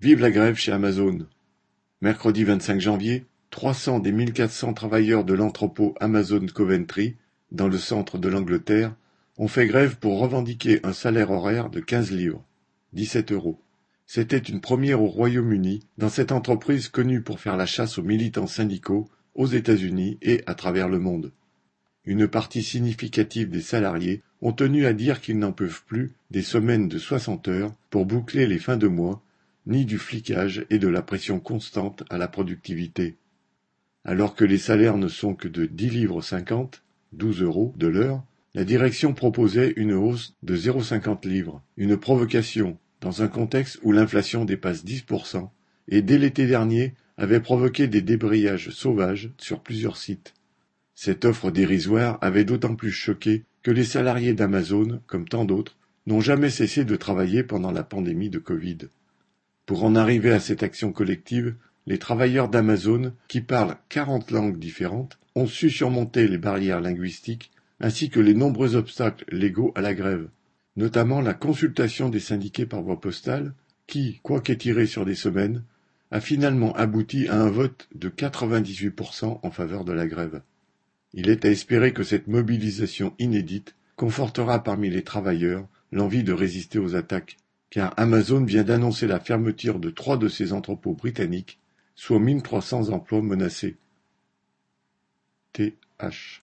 Vive la grève chez Amazon Mercredi vingt-cinq janvier, trois cents des mille quatre cents travailleurs de l'entrepôt Amazon Coventry, dans le centre de l'Angleterre, ont fait grève pour revendiquer un salaire horaire de quinze livres, dix-sept euros. C'était une première au Royaume-Uni, dans cette entreprise connue pour faire la chasse aux militants syndicaux aux États-Unis et à travers le monde. Une partie significative des salariés ont tenu à dire qu'ils n'en peuvent plus des semaines de soixante heures pour boucler les fins de mois ni du flicage et de la pression constante à la productivité. Alors que les salaires ne sont que de dix livres cinquante, douze euros de l'heure, la direction proposait une hausse de 0,50 livres, une provocation dans un contexte où l'inflation dépasse 10% et dès l'été dernier avait provoqué des débrayages sauvages sur plusieurs sites. Cette offre dérisoire avait d'autant plus choqué que les salariés d'Amazon, comme tant d'autres, n'ont jamais cessé de travailler pendant la pandémie de Covid. Pour en arriver à cette action collective, les travailleurs d'Amazon, qui parlent quarante langues différentes, ont su surmonter les barrières linguistiques ainsi que les nombreux obstacles légaux à la grève, notamment la consultation des syndiqués par voie postale, qui, quoiqu'étirée sur des semaines, a finalement abouti à un vote de 98% en faveur de la grève. Il est à espérer que cette mobilisation inédite confortera parmi les travailleurs l'envie de résister aux attaques car Amazon vient d'annoncer la fermeture de trois de ses entrepôts britanniques, soit 1300 emplois menacés. Th.